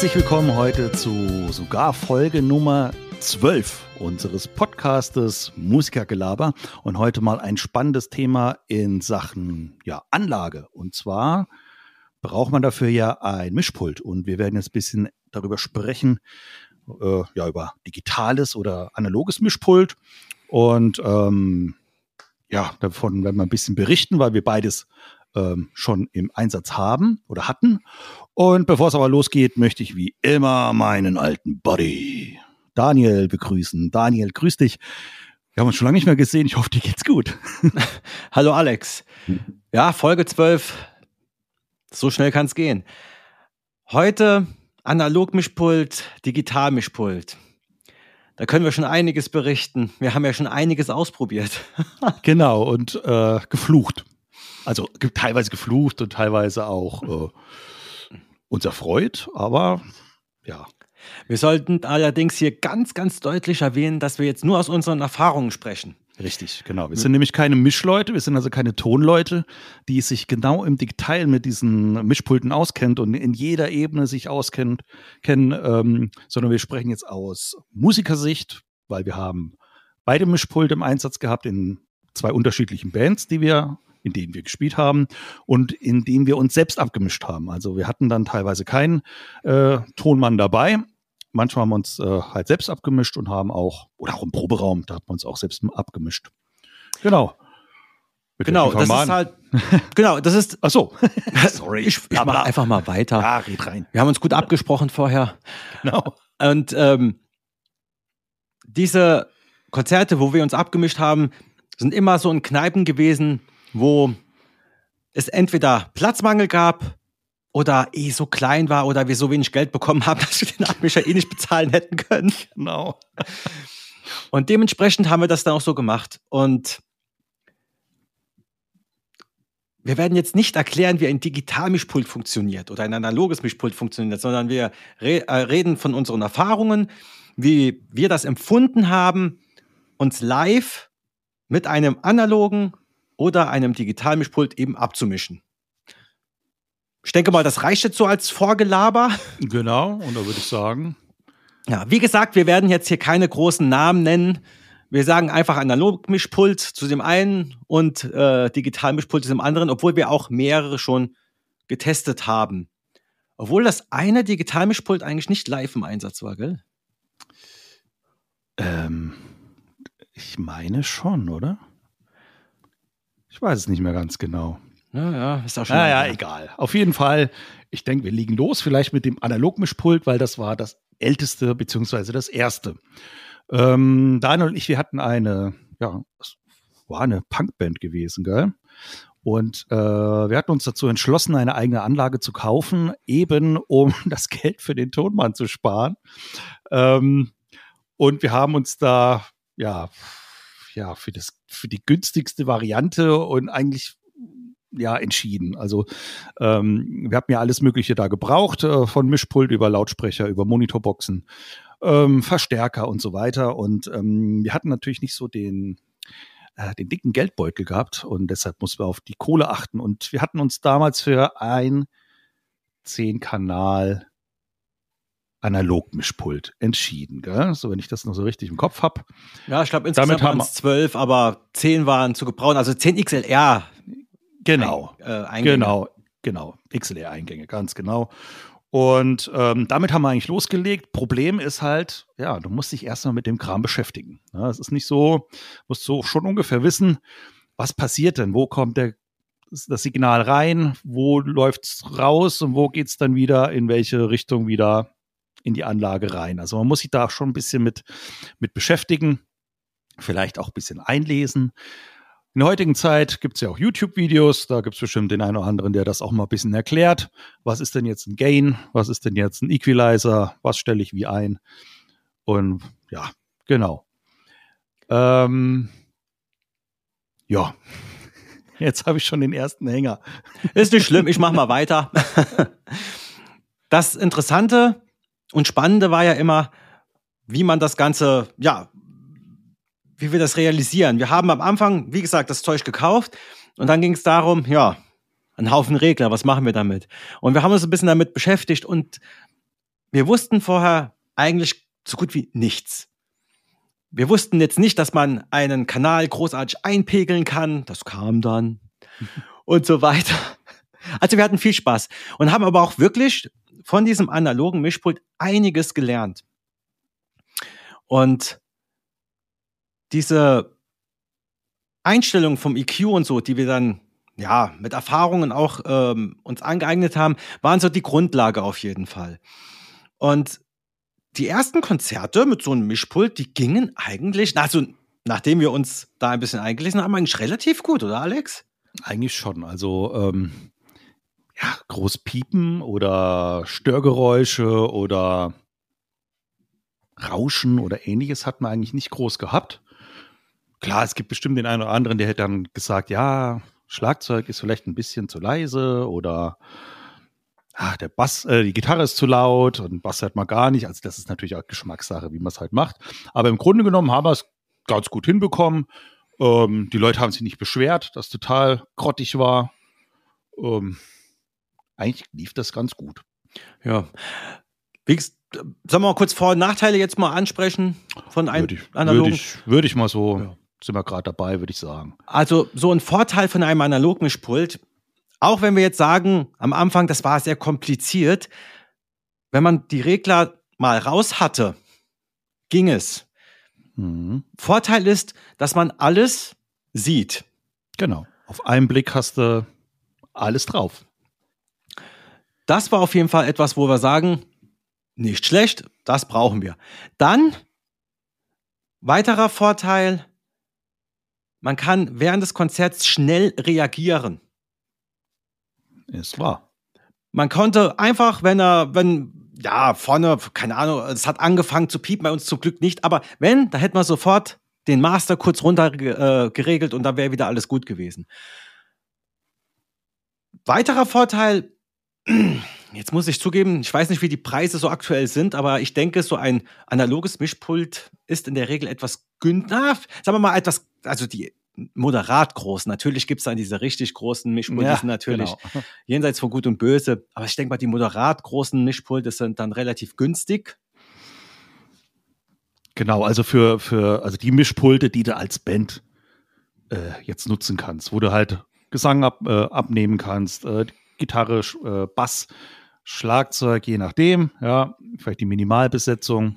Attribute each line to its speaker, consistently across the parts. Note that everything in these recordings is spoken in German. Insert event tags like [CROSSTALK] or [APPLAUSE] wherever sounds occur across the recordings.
Speaker 1: Herzlich willkommen heute zu sogar Folge Nummer 12 unseres Podcastes Musikergelaber und heute mal ein spannendes Thema in Sachen ja, Anlage. Und zwar braucht man dafür ja ein Mischpult und wir werden jetzt ein bisschen darüber sprechen, äh, ja, über digitales oder analoges Mischpult und ähm, ja, davon werden wir ein bisschen berichten, weil wir beides ähm, schon im Einsatz haben oder hatten. Und bevor es aber losgeht, möchte ich wie immer meinen alten Buddy Daniel begrüßen. Daniel, grüß dich. Wir haben uns schon lange nicht mehr gesehen. Ich hoffe, dir geht's gut. [LAUGHS]
Speaker 2: Hallo Alex. Ja, Folge 12. So schnell kann es gehen. Heute Analog-Mischpult, Digital-Mischpult. Da können wir schon einiges berichten. Wir haben ja schon einiges ausprobiert. [LAUGHS]
Speaker 1: genau, und äh, geflucht. Also teilweise geflucht und teilweise auch äh, uns erfreut, aber ja.
Speaker 2: Wir sollten allerdings hier ganz, ganz deutlich erwähnen, dass wir jetzt nur aus unseren Erfahrungen sprechen.
Speaker 1: Richtig, genau. Wir sind nämlich keine Mischleute, wir sind also keine Tonleute, die sich genau im Detail mit diesen Mischpulten auskennt und in jeder Ebene sich auskennt, kennen, ähm, sondern wir sprechen jetzt aus Musikersicht, weil wir haben beide Mischpulte im Einsatz gehabt in zwei unterschiedlichen Bands, die wir in denen wir gespielt haben und in denen wir uns selbst abgemischt haben. Also wir hatten dann teilweise keinen äh, Tonmann dabei. Manchmal haben wir uns äh, halt selbst abgemischt und haben auch, oder auch im Proberaum, da hat man uns auch selbst abgemischt. Genau.
Speaker 2: Mit genau, das ist halt, [LAUGHS] genau, das ist,
Speaker 1: ach so, [LAUGHS]
Speaker 2: sorry, ich, ich mache einfach mal weiter.
Speaker 1: Ja, red rein.
Speaker 2: Wir haben uns gut abgesprochen vorher. Genau. Und ähm, diese Konzerte, wo wir uns abgemischt haben, sind immer so in Kneipen gewesen, wo es entweder Platzmangel gab oder eh so klein war oder wir so wenig Geld bekommen haben, [LAUGHS] dass wir den Abmischer eh nicht bezahlen hätten können.
Speaker 1: Genau.
Speaker 2: Und dementsprechend haben wir das dann auch so gemacht. Und wir werden jetzt nicht erklären, wie ein Digitalmischpult funktioniert oder ein analoges Mischpult funktioniert, sondern wir re äh, reden von unseren Erfahrungen, wie wir das empfunden haben, uns live mit einem analogen oder einem Digitalmischpult eben abzumischen. Ich denke mal, das reicht jetzt so als Vorgelaber.
Speaker 1: Genau, und da würde ich sagen.
Speaker 2: Ja, wie gesagt, wir werden jetzt hier keine großen Namen nennen. Wir sagen einfach Analogmischpult zu dem einen und äh, Digitalmischpult zu dem anderen, obwohl wir auch mehrere schon getestet haben. Obwohl das eine Digitalmischpult eigentlich nicht live im Einsatz war, gell?
Speaker 1: Ähm, ich meine schon, oder? Ich weiß es nicht mehr ganz genau.
Speaker 2: Ja, ja, ist auch schon.
Speaker 1: Naja, ja, egal. Auf jeden Fall, ich denke, wir liegen los, vielleicht mit dem Analogmischpult, weil das war das älteste beziehungsweise das erste. Ähm, Daniel und ich, wir hatten eine, ja, war eine Punkband gewesen, gell? Und äh, wir hatten uns dazu entschlossen, eine eigene Anlage zu kaufen, eben um [LAUGHS] das Geld für den Tonmann zu sparen. Ähm, und wir haben uns da, ja, ja, für das, für die günstigste Variante und eigentlich ja entschieden. Also ähm, wir haben ja alles Mögliche da gebraucht, äh, von Mischpult über Lautsprecher, über Monitorboxen, ähm, Verstärker und so weiter. Und ähm, wir hatten natürlich nicht so den äh, den dicken Geldbeutel gehabt und deshalb mussten wir auf die Kohle achten. Und wir hatten uns damals für ein 10-Kanal Analogmischpult entschieden, gell? so wenn ich das noch so richtig im Kopf habe.
Speaker 2: Ja, ich glaube insgesamt waren es zwölf, aber zehn waren zu gebrauchen, also zehn XLR.
Speaker 1: Genau, ein, äh, genau, genau, XLR-Eingänge, ganz genau. Und ähm, damit haben wir eigentlich losgelegt. Problem ist halt, ja, du musst dich erstmal mit dem Kram beschäftigen. Ja, es ist nicht so, musst du schon ungefähr wissen, was passiert denn, wo kommt der das Signal rein, wo läuft es raus und wo geht es dann wieder, in welche Richtung wieder in die Anlage rein. Also man muss sich da schon ein bisschen mit, mit beschäftigen, vielleicht auch ein bisschen einlesen. In der heutigen Zeit gibt es ja auch YouTube-Videos, da gibt es bestimmt den einen oder anderen, der das auch mal ein bisschen erklärt. Was ist denn jetzt ein Gain? Was ist denn jetzt ein Equalizer? Was stelle ich wie ein? Und ja, genau. Ähm, ja, [LAUGHS] jetzt habe ich schon den ersten Hänger.
Speaker 2: Ist nicht schlimm, ich mache mal weiter. [LAUGHS] Das Interessante und Spannende war ja immer, wie man das Ganze, ja, wie wir das realisieren. Wir haben am Anfang, wie gesagt, das Zeug gekauft und dann ging es darum, ja, ein Haufen Regler, was machen wir damit? Und wir haben uns ein bisschen damit beschäftigt und wir wussten vorher eigentlich so gut wie nichts. Wir wussten jetzt nicht, dass man einen Kanal großartig einpegeln kann. Das kam dann. [LAUGHS] und so weiter. Also wir hatten viel Spaß und haben aber auch wirklich von diesem analogen Mischpult einiges gelernt. Und diese Einstellung vom EQ und so, die wir dann ja mit Erfahrungen auch ähm, uns angeeignet haben, waren so die Grundlage auf jeden Fall. Und die ersten Konzerte mit so einem Mischpult, die gingen eigentlich, also nachdem wir uns da ein bisschen eingelesen haben, eigentlich relativ gut, oder Alex?
Speaker 1: Eigentlich schon. Also ähm, ja, groß piepen oder Störgeräusche oder Rauschen oder ähnliches hat man eigentlich nicht groß gehabt. Klar, es gibt bestimmt den einen oder anderen, der hätte dann gesagt, ja, Schlagzeug ist vielleicht ein bisschen zu leise oder ah, der Bass, äh, die Gitarre ist zu laut und Bass hört man gar nicht. Also das ist natürlich auch Geschmackssache, wie man es halt macht. Aber im Grunde genommen haben wir es ganz gut hinbekommen. Ähm, die Leute haben sich nicht beschwert, dass total grottig war. Ähm, eigentlich lief das ganz gut.
Speaker 2: Ja. Wie, sollen wir mal kurz Vor- und Nachteile jetzt mal ansprechen von einem
Speaker 1: würde ich, analogen? Würde ich, würde ich mal so, ja. sind wir gerade dabei, würde ich sagen.
Speaker 2: Also so ein Vorteil von einem Analogmischpult, auch wenn wir jetzt sagen, am Anfang, das war sehr kompliziert, wenn man die Regler mal raus hatte, ging es. Mhm. Vorteil ist, dass man alles sieht.
Speaker 1: Genau. Auf einen Blick hast du alles drauf.
Speaker 2: Das war auf jeden Fall etwas, wo wir sagen, nicht schlecht, das brauchen wir. Dann, weiterer Vorteil, man kann während des Konzerts schnell reagieren.
Speaker 1: Ist wahr.
Speaker 2: Man konnte einfach, wenn er, wenn ja, vorne, keine Ahnung, es hat angefangen zu piepen, bei uns zum Glück nicht, aber wenn, da hätten wir sofort den Master kurz runter äh, geregelt und dann wäre wieder alles gut gewesen. Weiterer Vorteil, jetzt muss ich zugeben, ich weiß nicht, wie die Preise so aktuell sind, aber ich denke, so ein analoges Mischpult ist in der Regel etwas günstiger, sagen wir mal etwas, also die moderat groß. Natürlich gibt es dann diese richtig großen Mischpulte, ja, die sind natürlich genau. [LAUGHS] jenseits von Gut und Böse. Aber ich denke mal, die moderat großen Mischpulte sind dann relativ günstig.
Speaker 1: Genau, also für, für also die Mischpulte, die du als Band äh, jetzt nutzen kannst, wo du halt Gesang ab, äh, abnehmen kannst, äh, Gitarre, äh, Bass, Schlagzeug, je nachdem, ja, vielleicht die Minimalbesetzung.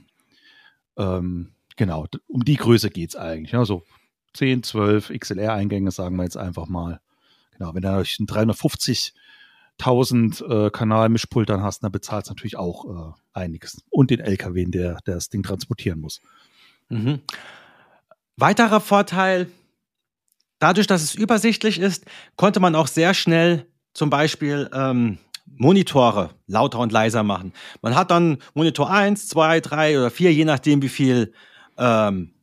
Speaker 1: Ähm, genau, um die Größe geht es eigentlich. Ja, so 10, 12 XLR-Eingänge, sagen wir jetzt einfach mal. Genau, wenn du natürlich ein 350.000 äh, Kanal-Mischpult dann hast, dann bezahlst du natürlich auch äh, einiges. Und den LKW, der, der das Ding transportieren muss.
Speaker 2: Mhm. Weiterer Vorteil, dadurch, dass es übersichtlich ist, konnte man auch sehr schnell zum Beispiel ähm, Monitore lauter und leiser machen. Man hat dann Monitor 1, 2, 3 oder 4, je nachdem, wie viel ähm,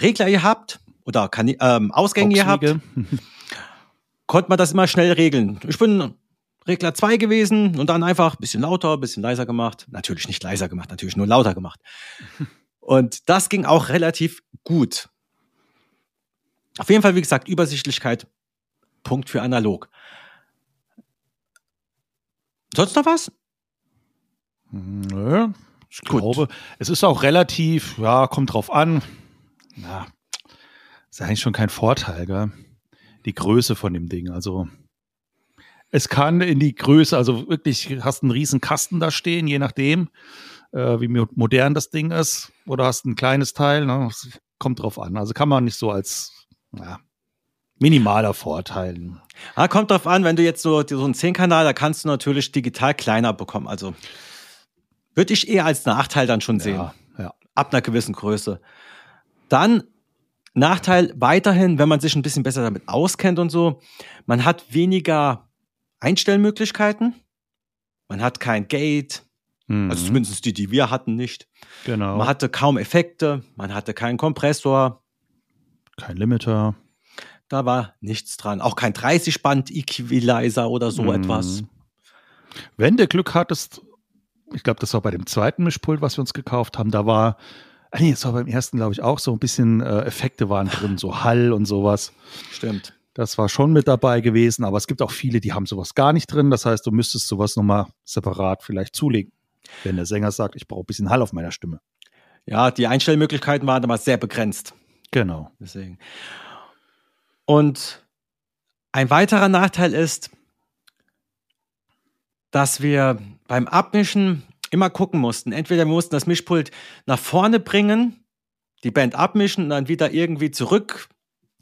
Speaker 2: Regler ihr habt oder kann, ähm, Ausgänge ihr habt, [LAUGHS] konnte man das immer schnell regeln. Ich bin Regler 2 gewesen und dann einfach ein bisschen lauter, ein bisschen leiser gemacht. Natürlich nicht leiser gemacht, natürlich nur lauter gemacht. [LAUGHS] Und das ging auch relativ gut. Auf jeden Fall, wie gesagt, Übersichtlichkeit, Punkt für analog. Sonst noch was?
Speaker 1: Nö, ich Gut. glaube, es ist auch relativ, ja, kommt drauf an. Ja, ist eigentlich schon kein Vorteil, gell? Die Größe von dem Ding. Also es kann in die Größe, also wirklich, hast einen riesen Kasten da stehen, je nachdem, äh, wie modern das Ding ist, oder hast ein kleines Teil, ne? kommt drauf an. Also kann man nicht so als ja, minimaler Vorteil.
Speaker 2: Ah, kommt drauf an, wenn du jetzt so, so einen 10-Kanal, da kannst du natürlich digital kleiner bekommen. Also würde ich eher als Nachteil dann schon sehen. Ja, ja. Ab einer gewissen Größe. Dann Nachteil weiterhin, wenn man sich ein bisschen besser damit auskennt und so, man hat weniger Einstellmöglichkeiten. Man hat kein Gate, mhm. also zumindest die, die wir hatten, nicht. Genau. Man hatte kaum Effekte, man hatte keinen Kompressor.
Speaker 1: Kein Limiter.
Speaker 2: Da war nichts dran. Auch kein 30-Band-Equalizer oder so mhm. etwas.
Speaker 1: Wenn du Glück hattest, ich glaube, das war bei dem zweiten Mischpult, was wir uns gekauft haben, da war Ah, nee, das war beim ersten, glaube ich, auch so ein bisschen äh, Effekte waren drin, so [LAUGHS] Hall und sowas.
Speaker 2: Stimmt.
Speaker 1: Das war schon mit dabei gewesen, aber es gibt auch viele, die haben sowas gar nicht drin. Das heißt, du müsstest sowas nochmal separat vielleicht zulegen. Wenn der Sänger sagt, ich brauche ein bisschen Hall auf meiner Stimme.
Speaker 2: Ja, die Einstellmöglichkeiten waren damals sehr begrenzt.
Speaker 1: Genau.
Speaker 2: Deswegen. Und ein weiterer Nachteil ist, dass wir beim Abmischen immer gucken mussten. Entweder wir mussten das Mischpult nach vorne bringen, die Band abmischen und dann wieder irgendwie zurück.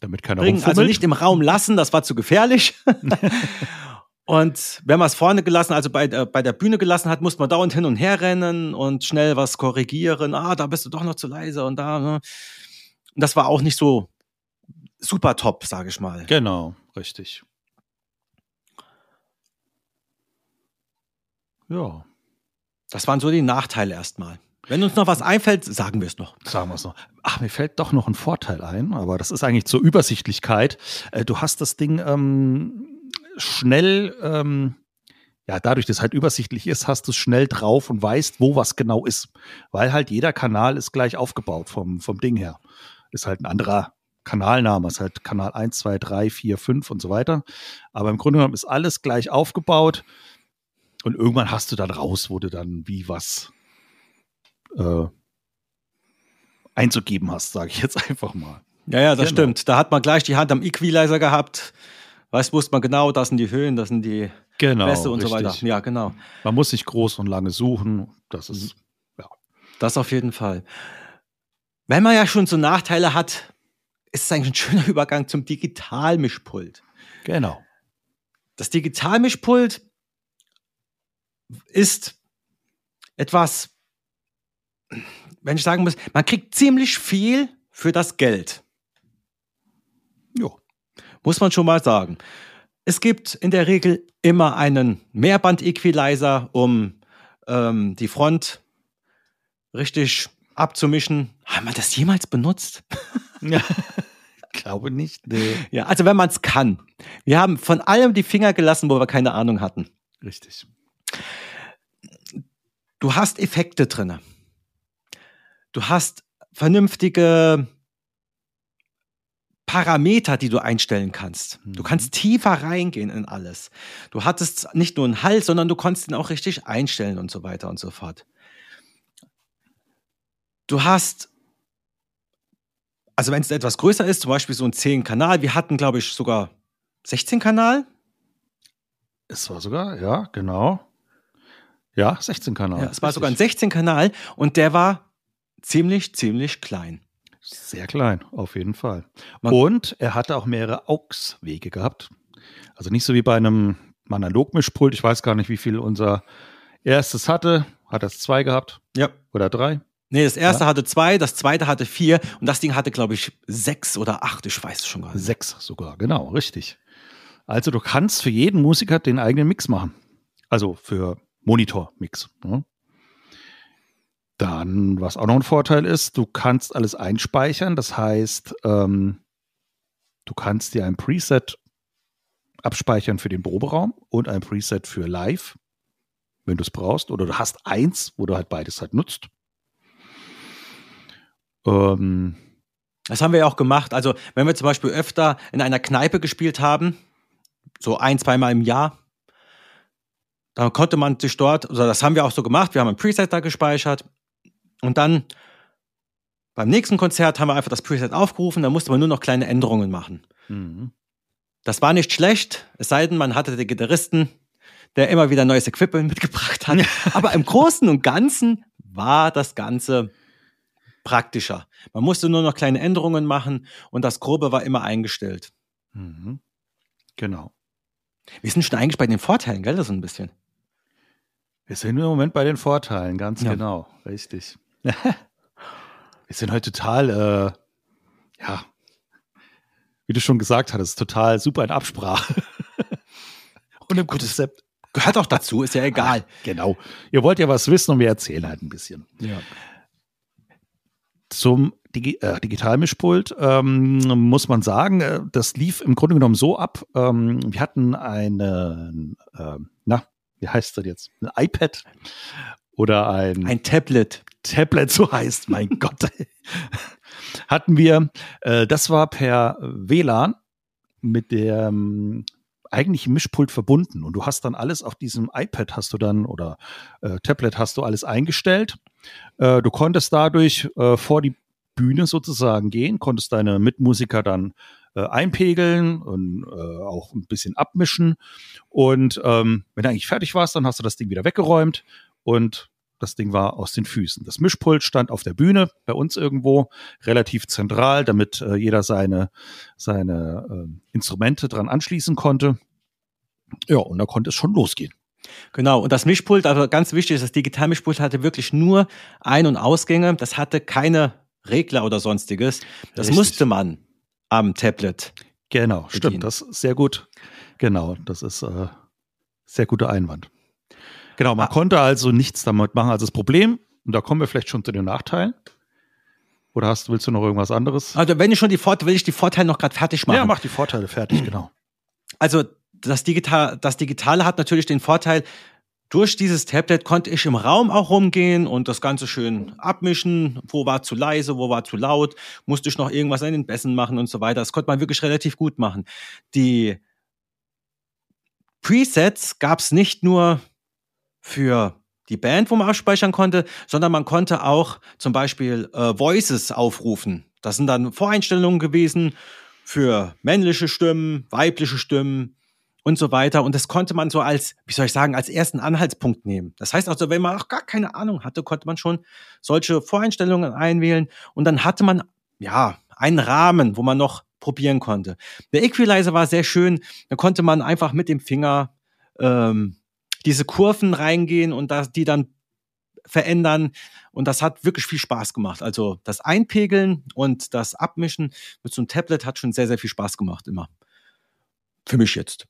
Speaker 1: Damit keiner
Speaker 2: bringen. Also nicht im Raum lassen, das war zu gefährlich. [LAUGHS] und wenn man es vorne gelassen, also bei, äh, bei der Bühne gelassen hat, musste man dauernd hin und her rennen und schnell was korrigieren. Ah, da bist du doch noch zu leise und da. Ne? Und das war auch nicht so super top, sage ich mal.
Speaker 1: Genau, richtig. Ja.
Speaker 2: Das waren so die Nachteile erstmal. Wenn uns noch was einfällt, sagen wir es noch.
Speaker 1: Sagen wir es noch. Ach, mir fällt doch noch ein Vorteil ein, aber das ist eigentlich zur Übersichtlichkeit. Äh, du hast das Ding ähm, schnell, ähm, ja, dadurch, dass es halt übersichtlich ist, hast du es schnell drauf und weißt, wo was genau ist. Weil halt jeder Kanal ist gleich aufgebaut vom, vom Ding her. Ist halt ein anderer Kanalname, ist halt Kanal 1, 2, 3, 4, 5 und so weiter. Aber im Grunde genommen ist alles gleich aufgebaut. Und irgendwann hast du dann raus, wo du dann wie was äh, einzugeben hast, sage ich jetzt [LAUGHS] einfach mal.
Speaker 2: Ja, ja, das genau. stimmt. Da hat man gleich die Hand am Equalizer gehabt. Weiß, wusste man genau, das sind die Höhen, das sind die
Speaker 1: genau,
Speaker 2: Bässe und richtig. so weiter. Ja, genau.
Speaker 1: Man muss nicht groß und lange suchen. Das ist, ja.
Speaker 2: Das auf jeden Fall. Wenn man ja schon so Nachteile hat, ist es eigentlich ein schöner [LAUGHS] Übergang zum Digitalmischpult.
Speaker 1: Genau.
Speaker 2: Das Digitalmischpult ist etwas, wenn ich sagen muss, man kriegt ziemlich viel für das Geld.
Speaker 1: Jo.
Speaker 2: Muss man schon mal sagen. Es gibt in der Regel immer einen Mehrband-Equalizer, um ähm, die Front richtig abzumischen. Haben wir das jemals benutzt? [LAUGHS]
Speaker 1: Ja, [LAUGHS] glaube nicht.
Speaker 2: Nee. Ja, also wenn man es kann. Wir haben von allem die Finger gelassen, wo wir keine Ahnung hatten.
Speaker 1: Richtig.
Speaker 2: Du hast Effekte drin. Du hast vernünftige Parameter, die du einstellen kannst. Du mhm. kannst tiefer reingehen in alles. Du hattest nicht nur einen Halt, sondern du konntest ihn auch richtig einstellen und so weiter und so fort. Du hast, also wenn es etwas größer ist, zum Beispiel so ein 10-Kanal, wir hatten, glaube ich, sogar 16-Kanal.
Speaker 1: Es war sogar, ja, genau. Ja, 16 Kanal. Ja,
Speaker 2: es war sogar ein 16 Kanal und der war ziemlich, ziemlich klein.
Speaker 1: Sehr klein, auf jeden Fall. und er hatte auch mehrere AUX-Wege gehabt. Also nicht so wie bei einem Analogmischpult. Ich weiß gar nicht, wie viel unser erstes hatte. Hat das zwei gehabt?
Speaker 2: Ja.
Speaker 1: Oder drei?
Speaker 2: Nee, das erste ja. hatte zwei, das zweite hatte vier und das Ding hatte, glaube ich, sechs oder acht, ich weiß es schon gar nicht.
Speaker 1: Sechs sogar, genau, richtig. Also du kannst für jeden Musiker den eigenen Mix machen. Also für Monitor-Mix. Ne? Dann, was auch noch ein Vorteil ist, du kannst alles einspeichern. Das heißt, ähm, du kannst dir ein Preset abspeichern für den Proberaum und ein Preset für Live, wenn du es brauchst. Oder du hast eins, wo du halt beides halt nutzt.
Speaker 2: Ähm, das haben wir ja auch gemacht. Also, wenn wir zum Beispiel öfter in einer Kneipe gespielt haben, so ein, zweimal im Jahr, da konnte man sich dort, also das haben wir auch so gemacht, wir haben ein Preset da gespeichert und dann beim nächsten Konzert haben wir einfach das Preset aufgerufen, da musste man nur noch kleine Änderungen machen. Mhm. Das war nicht schlecht, es sei denn, man hatte den Gitarristen, der immer wieder neues Equipment [LAUGHS] mitgebracht hat. Aber im Großen und Ganzen war das Ganze praktischer. Man musste nur noch kleine Änderungen machen und das Grobe war immer eingestellt.
Speaker 1: Mhm. Genau.
Speaker 2: Wir sind schon eigentlich bei den Vorteilen, gell? Das so ein bisschen.
Speaker 1: Wir sind im Moment bei den Vorteilen, ganz ja. genau. Richtig. [LAUGHS] wir sind heute total, äh, ja, wie du schon gesagt hattest, total super in Absprache. [LAUGHS]
Speaker 2: Und im Konzept. Gehört auch dazu, ist ja [LAUGHS] egal.
Speaker 1: Genau. Ihr wollt ja was wissen und wir erzählen halt ein bisschen.
Speaker 2: Ja.
Speaker 1: Zum Digi äh, Digitalmischpult ähm, muss man sagen, äh, das lief im Grunde genommen so ab. Ähm, wir hatten einen, äh, na, wie heißt das jetzt? Ein iPad oder ein
Speaker 2: ein Tablet.
Speaker 1: Tablet, so heißt, mein [LAUGHS] Gott. Hatten wir, äh, das war per WLAN mit dem eigentlichen Mischpult verbunden und du hast dann alles auf diesem iPad hast du dann oder äh, Tablet hast du alles eingestellt. Äh, du konntest dadurch äh, vor die Bühne sozusagen gehen, konntest deine Mitmusiker dann äh, einpegeln und auch ein bisschen abmischen. Und ähm, wenn du eigentlich fertig warst, dann hast du das Ding wieder weggeräumt und das Ding war aus den Füßen. Das Mischpult stand auf der Bühne bei uns irgendwo, relativ zentral, damit jeder seine, seine äh, Instrumente dran anschließen konnte. Ja, und da konnte es schon losgehen.
Speaker 2: Genau, und das Mischpult, also ganz wichtig, das Digitalmischpult hatte wirklich nur Ein- und Ausgänge. Das hatte keine Regler oder sonstiges. Das Richtig. musste man am Tablet.
Speaker 1: Genau, bedienen. stimmt, das ist sehr gut. Genau, das ist äh, sehr guter Einwand. Genau, man ah. konnte also nichts damit machen. Also das Problem, und da kommen wir vielleicht schon zu den Nachteilen. Oder hast, willst du noch irgendwas anderes?
Speaker 2: Also wenn ich schon die Vorteile, will ich die Vorteile noch gerade fertig machen. Ja,
Speaker 1: mach die Vorteile fertig, [CLEARS THROAT] genau.
Speaker 2: Also das, Digital, das Digitale hat natürlich den Vorteil, durch dieses Tablet konnte ich im Raum auch rumgehen und das Ganze schön abmischen. Wo war zu leise, wo war zu laut, musste ich noch irgendwas an den Bässen machen und so weiter. Das konnte man wirklich relativ gut machen. Die Presets gab es nicht nur für die Band, wo man abspeichern konnte, sondern man konnte auch zum Beispiel äh, Voices aufrufen. Das sind dann Voreinstellungen gewesen für männliche Stimmen, weibliche Stimmen und so weiter. Und das konnte man so als, wie soll ich sagen, als ersten Anhaltspunkt nehmen. Das heißt also, wenn man auch gar keine Ahnung hatte, konnte man schon solche Voreinstellungen einwählen und dann hatte man, ja, einen Rahmen, wo man noch probieren konnte. Der Equalizer war sehr schön. Da konnte man einfach mit dem Finger ähm, diese Kurven reingehen und das, die dann verändern. Und das hat wirklich viel Spaß gemacht. Also das Einpegeln und das Abmischen mit so einem Tablet hat schon sehr, sehr viel Spaß gemacht immer. Für mich jetzt.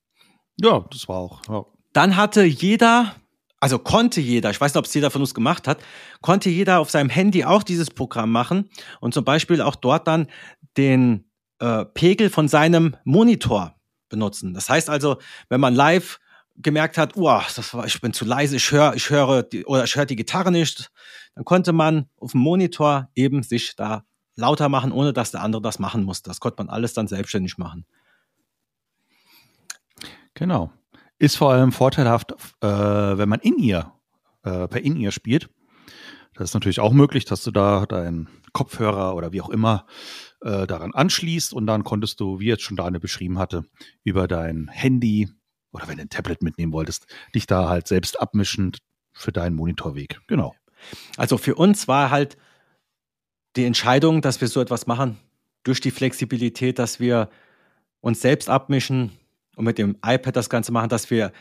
Speaker 1: Ja, das war auch. Ja.
Speaker 2: Dann hatte jeder, also konnte jeder, ich weiß nicht, ob es jeder von uns gemacht hat, konnte jeder auf seinem Handy auch dieses Programm machen und zum Beispiel auch dort dann den äh, Pegel von seinem Monitor benutzen. Das heißt also, wenn man live gemerkt hat, oh, das war, ich bin zu leise, ich höre, ich höre die, oder ich höre die Gitarre nicht, dann konnte man auf dem Monitor eben sich da lauter machen, ohne dass der andere das machen musste. Das konnte man alles dann selbstständig machen.
Speaker 1: Genau. Ist vor allem vorteilhaft, äh, wenn man in ihr, äh, per in ihr spielt. Das ist natürlich auch möglich, dass du da deinen Kopfhörer oder wie auch immer äh, daran anschließt und dann konntest du, wie jetzt schon Daniel beschrieben hatte, über dein Handy oder wenn du ein Tablet mitnehmen wolltest, dich da halt selbst abmischen für deinen Monitorweg. Genau.
Speaker 2: Also für uns war halt die Entscheidung, dass wir so etwas machen, durch die Flexibilität, dass wir uns selbst abmischen und mit dem iPad das Ganze machen, dass wir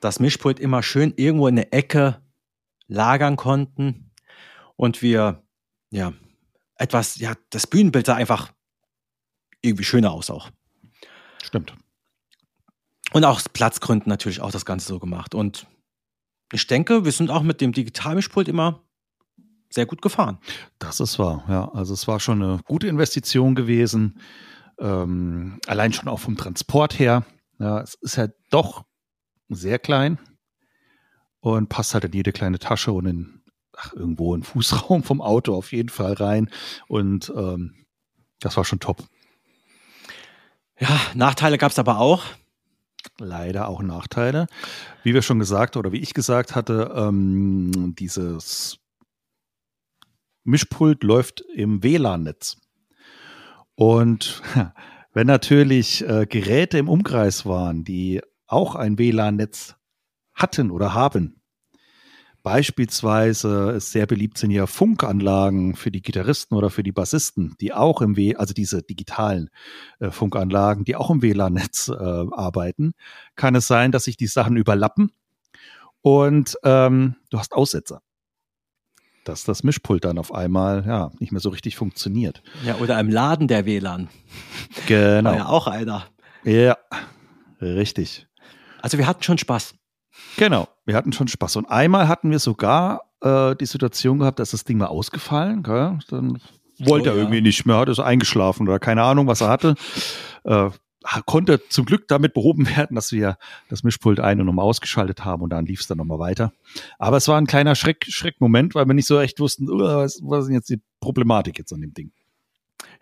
Speaker 2: das Mischpult immer schön irgendwo in der Ecke lagern konnten und wir ja etwas, ja, das Bühnenbild sah einfach irgendwie schöner aus auch.
Speaker 1: Stimmt.
Speaker 2: Und auch aus Platzgründen natürlich auch das Ganze so gemacht. Und ich denke, wir sind auch mit dem Digitalmischpult immer sehr gut gefahren.
Speaker 1: Das ist wahr, ja. Also es war schon eine gute Investition gewesen. Ähm, allein schon auch vom Transport her. Ja, es ist ja doch sehr klein und passt halt in jede kleine Tasche und in ach, irgendwo in Fußraum vom Auto auf jeden Fall rein. Und ähm, das war schon top.
Speaker 2: Ja, Nachteile gab es aber auch
Speaker 1: leider auch Nachteile. Wie wir schon gesagt oder wie ich gesagt hatte, ähm, dieses Mischpult läuft im WLAN-Netz. Und [LAUGHS] wenn natürlich äh, Geräte im Umkreis waren, die auch ein WLAN-Netz hatten oder haben, Beispielsweise sehr beliebt sind ja Funkanlagen für die Gitarristen oder für die Bassisten, die auch im W, also diese digitalen äh, Funkanlagen, die auch im WLAN-Netz äh, arbeiten. Kann es sein, dass sich die Sachen überlappen und ähm, du hast Aussetzer. Dass das Mischpult dann auf einmal ja nicht mehr so richtig funktioniert.
Speaker 2: Ja, oder im Laden der WLAN.
Speaker 1: Genau. War
Speaker 2: ja auch einer.
Speaker 1: Ja, richtig.
Speaker 2: Also wir hatten schon Spaß.
Speaker 1: Genau, wir hatten schon Spaß. Und einmal hatten wir sogar äh, die Situation gehabt, dass das Ding mal ausgefallen. Gell? Dann wollte oh, er irgendwie nicht mehr, hat ist eingeschlafen oder keine Ahnung, was er hatte. Äh, konnte zum Glück damit behoben werden, dass wir das Mischpult ein- und nochmal ausgeschaltet haben und dann lief es dann nochmal weiter. Aber es war ein kleiner Schreck, Schreckmoment, weil wir nicht so echt wussten, uh, was, was ist denn jetzt die Problematik jetzt an dem Ding.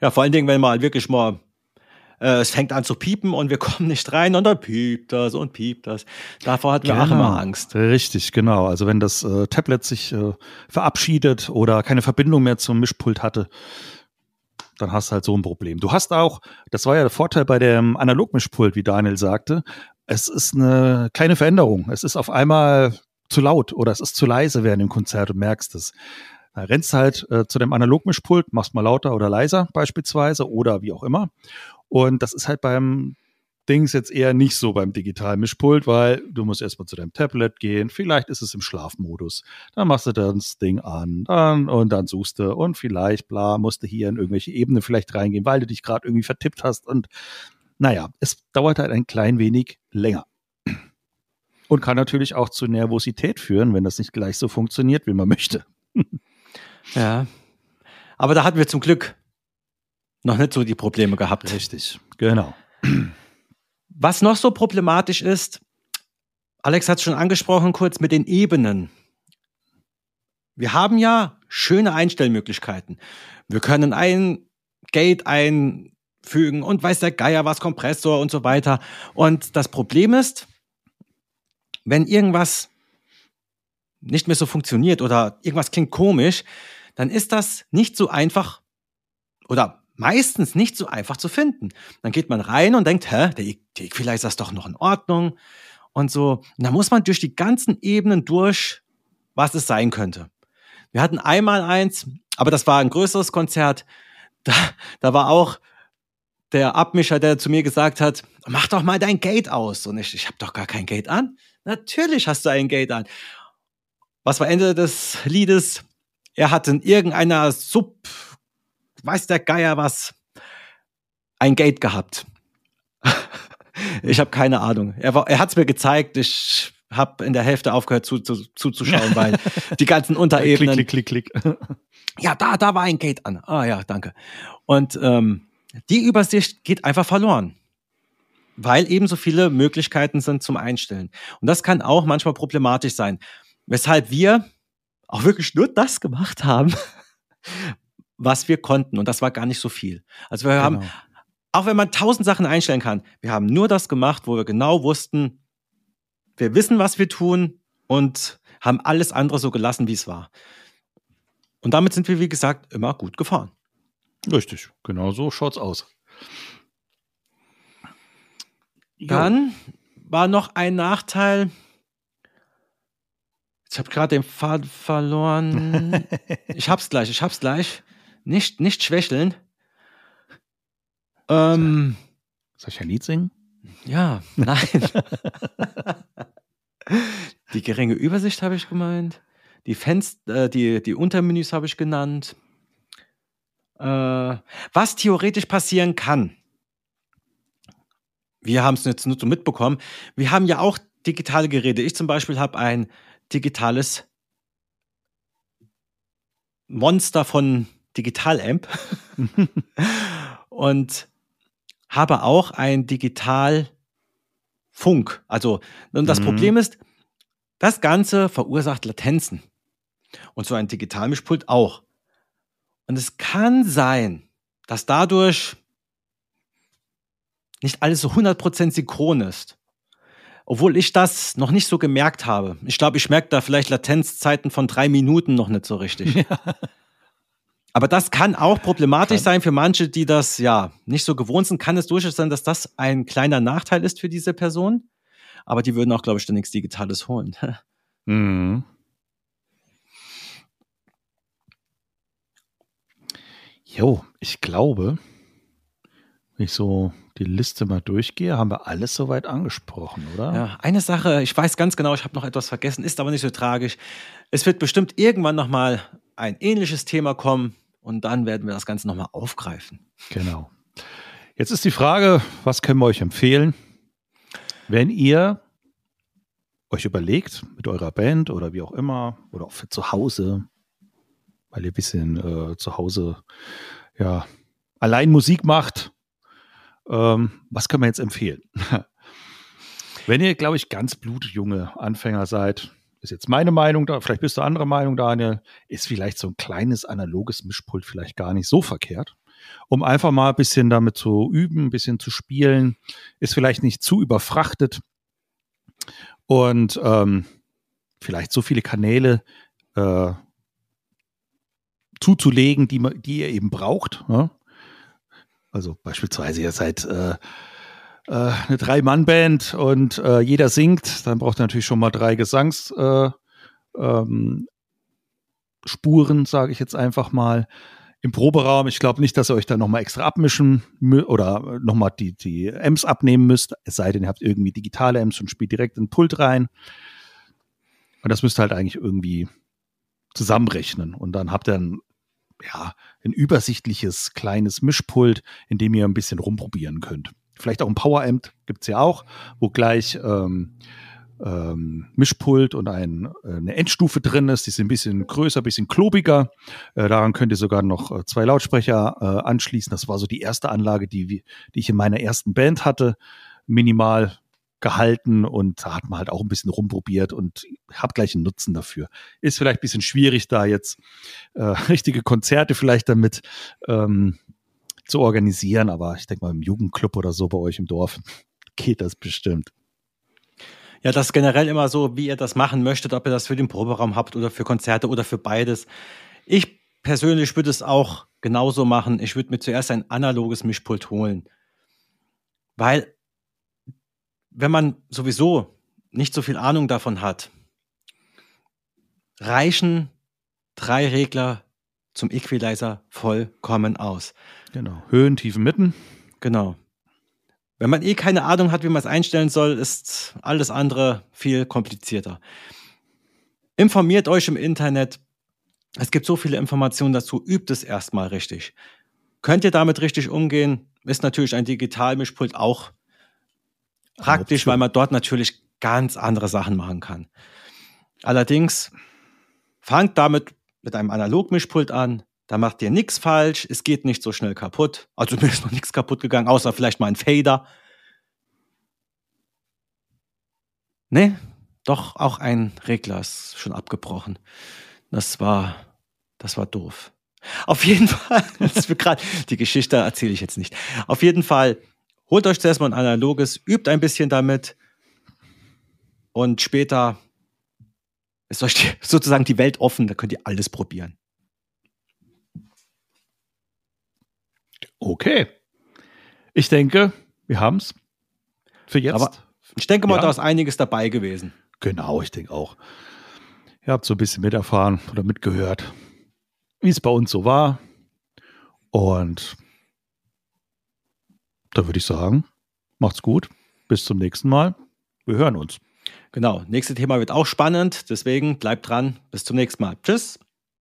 Speaker 2: Ja, vor allen Dingen, wenn man halt wirklich mal äh, es fängt an zu piepen und wir kommen nicht rein und dann piept das und piept das. Davor hatten wir genau. auch immer Angst.
Speaker 1: Richtig, genau. Also wenn das äh, Tablet sich äh, verabschiedet oder keine Verbindung mehr zum Mischpult hatte, dann hast du halt so ein Problem. Du hast auch, das war ja der Vorteil bei dem Analogmischpult, wie Daniel sagte, es ist eine kleine Veränderung. Es ist auf einmal zu laut oder es ist zu leise während dem Konzert und merkst es. Da rennst halt äh, zu dem Analogmischpult, machst mal lauter oder leiser beispielsweise oder wie auch immer. Und das ist halt beim Dings jetzt eher nicht so beim digitalen Mischpult, weil du musst erstmal zu deinem Tablet gehen. Vielleicht ist es im Schlafmodus. Dann machst du dann das Ding an dann, und dann suchst du und vielleicht, bla, musst du hier in irgendwelche Ebenen vielleicht reingehen, weil du dich gerade irgendwie vertippt hast. Und naja, es dauert halt ein klein wenig länger. Und kann natürlich auch zu Nervosität führen, wenn das nicht gleich so funktioniert, wie man möchte.
Speaker 2: ja. Aber da hatten wir zum Glück noch nicht so die Probleme gehabt.
Speaker 1: Richtig, genau.
Speaker 2: Was noch so problematisch ist, Alex hat es schon angesprochen kurz mit den Ebenen. Wir haben ja schöne Einstellmöglichkeiten. Wir können ein Gate einfügen und weiß der Geier was, Kompressor und so weiter. Und das Problem ist, wenn irgendwas nicht mehr so funktioniert oder irgendwas klingt komisch, dann ist das nicht so einfach oder meistens nicht so einfach zu finden. Dann geht man rein und denkt, hä, der, Equalizer ist doch noch in Ordnung und so. Und da muss man durch die ganzen Ebenen durch, was es sein könnte. Wir hatten einmal eins, aber das war ein größeres Konzert. Da, da war auch der Abmischer, der zu mir gesagt hat, mach doch mal dein Gate aus. Und ich, ich habe doch gar kein Gate an. Natürlich hast du ein Gate an. Was war Ende des Liedes? Er hat in irgendeiner Sub, weiß der Geier was, ein Gate gehabt. [LAUGHS] ich habe keine Ahnung. Er, er hat es mir gezeigt. Ich habe in der Hälfte aufgehört zu, zu, zuzuschauen, weil [LAUGHS] die ganzen Unterebenen.
Speaker 1: Klick, klick, klick, klick. [LAUGHS]
Speaker 2: ja, da, da war ein Gate an. Ah ja, danke. Und ähm, die Übersicht geht einfach verloren weil eben so viele Möglichkeiten sind zum Einstellen. Und das kann auch manchmal problematisch sein, weshalb wir auch wirklich nur das gemacht haben, was wir konnten. Und das war gar nicht so viel. Also wir genau. haben, auch wenn man tausend Sachen einstellen kann, wir haben nur das gemacht, wo wir genau wussten, wir wissen, was wir tun und haben alles andere so gelassen, wie es war. Und damit sind wir, wie gesagt, immer gut gefahren.
Speaker 1: Richtig, genau so schaut's aus.
Speaker 2: Dann war noch ein Nachteil. Ich habe gerade den Faden verloren. [LAUGHS] ich hab's gleich, ich hab's gleich. Nicht, nicht schwächeln.
Speaker 1: Ähm, Soll ich ein Lied singen?
Speaker 2: Ja, nein. [LAUGHS] die geringe Übersicht habe ich gemeint. Die Fenster, äh, die, die Untermenüs habe ich genannt. Äh, was theoretisch passieren kann, wir haben es jetzt nur so mitbekommen, wir haben ja auch digitale Geräte. Ich zum Beispiel habe ein digitales Monster von Digitalamp [LAUGHS] und habe auch ein Digitalfunk. Also, und das mhm. Problem ist, das Ganze verursacht Latenzen. Und so ein Digitalmischpult auch. Und es kann sein, dass dadurch nicht alles so 100% synchron ist. Obwohl ich das noch nicht so gemerkt habe. Ich glaube, ich merke da vielleicht Latenzzeiten von drei Minuten noch nicht so richtig. [LAUGHS] Ja. Aber das kann auch problematisch kann. sein für manche, die das ja nicht so gewohnt sind. Kann es durchaus sein, dass das ein kleiner Nachteil ist für diese Person. Aber die würden auch, glaube ich, dann nichts Digitales holen. mhm.
Speaker 1: Jo, ich glaube, wenn ich so die Liste mal durchgehe, haben wir alles soweit angesprochen, oder?
Speaker 2: Ja, eine Sache, ich weiß ganz genau, ich habe noch etwas vergessen, ist aber nicht so tragisch. Es wird bestimmt irgendwann nochmal ein ähnliches Thema kommen und dann werden wir das Ganze nochmal aufgreifen.
Speaker 1: Genau. Jetzt ist die Frage, was können wir euch empfehlen, wenn ihr euch überlegt, mit eurer Band oder wie auch immer, oder auch für zu Hause, weil ihr ein bisschen äh, zu Hause ja allein Musik macht, ähm, was können wir jetzt empfehlen? [LAUGHS] Wenn ihr, glaube ich, ganz blutjunge Anfänger seid, ist jetzt meine Meinung da, vielleicht bist du andere Meinung, Daniel, ist vielleicht so ein kleines analoges Mischpult vielleicht gar nicht so verkehrt. um einfach mal ein bisschen damit zu üben, ein bisschen zu spielen, ist vielleicht nicht zu überfrachtet und ähm, vielleicht so viele Kanäle äh, zuzulegen, die, man, die ihr eben braucht. Ne? Also beispielsweise ihr seid äh, äh, eine Drei-Mann-Band und äh, jeder singt, dann braucht ihr natürlich schon mal drei Gesangsspuren, äh, ähm, sage ich jetzt einfach mal. Im Proberaum, ich glaube nicht, dass ihr euch da nochmal extra abmischen oder nochmal die, die Amps abnehmen müsst, es sei denn, ihr habt irgendwie digitale Amps und spielt direkt in den Pult rein. Und das müsst ihr halt eigentlich irgendwie zusammenrechnen. Und dann habt ihr ein, ja, ein übersichtliches kleines Mischpult, in dem ihr ein bisschen rumprobieren könnt vielleicht auch ein Power-Amp gibt es ja auch, wo gleich ähm, ähm, Mischpult und ein, äh, eine Endstufe drin ist. Die sind ein bisschen größer, ein bisschen klobiger. Äh, daran könnt ihr sogar noch äh, zwei Lautsprecher äh, anschließen. Das war so die erste Anlage, die, die ich in meiner ersten Band hatte. Minimal gehalten und da hat man halt auch ein bisschen rumprobiert und habe gleich einen Nutzen dafür. Ist vielleicht ein bisschen schwierig, da jetzt äh, [LAUGHS] richtige Konzerte vielleicht damit ähm, zu organisieren, aber ich denke mal im Jugendclub oder so bei euch im Dorf [LAUGHS] geht das bestimmt.
Speaker 2: Ja, das ist generell immer so, wie ihr das machen möchtet, ob ihr das für den Proberaum habt oder für Konzerte oder für beides. Ich persönlich würde es auch genauso machen. Ich würde mir zuerst ein analoges Mischpult holen. Weil, wenn man sowieso nicht so viel Ahnung davon hat, reichen drei Regler zum Equalizer vollkommen aus.
Speaker 1: Genau. Höhen, Tiefen, Mitten.
Speaker 2: Genau. Wenn man eh keine Ahnung hat, wie man es einstellen soll, ist alles andere viel komplizierter. Informiert euch im Internet. Es gibt so viele Informationen dazu. Übt es erstmal richtig. Könnt ihr damit richtig umgehen? Ist natürlich ein Digitalmischpult auch praktisch, weil man dort natürlich ganz andere Sachen machen kann. Allerdings fangt damit mit einem Analogmischpult an. Da macht ihr nichts falsch, es geht nicht so schnell kaputt. Also [LAUGHS] mir ist noch nichts kaputt gegangen, außer vielleicht mal ein Fader. Nee, doch auch ein Regler ist schon abgebrochen. Das war, das war doof. Auf jeden [LAUGHS] Fall, grad, die Geschichte erzähle ich jetzt nicht. Auf jeden Fall, holt euch zuerst mal ein analoges, übt ein bisschen damit und später ist euch die, sozusagen die Welt offen, da könnt ihr alles probieren.
Speaker 1: Okay. Ich denke, wir haben es für jetzt. Aber
Speaker 2: ich denke mal, ja. da ist einiges dabei gewesen.
Speaker 1: Genau, ich denke auch. Ihr habt so ein bisschen miterfahren oder mitgehört, wie es bei uns so war. Und da würde ich sagen, macht's gut. Bis zum nächsten Mal. Wir hören uns.
Speaker 2: Genau, nächstes Thema wird auch spannend, deswegen bleibt dran. Bis zum nächsten Mal. Tschüss.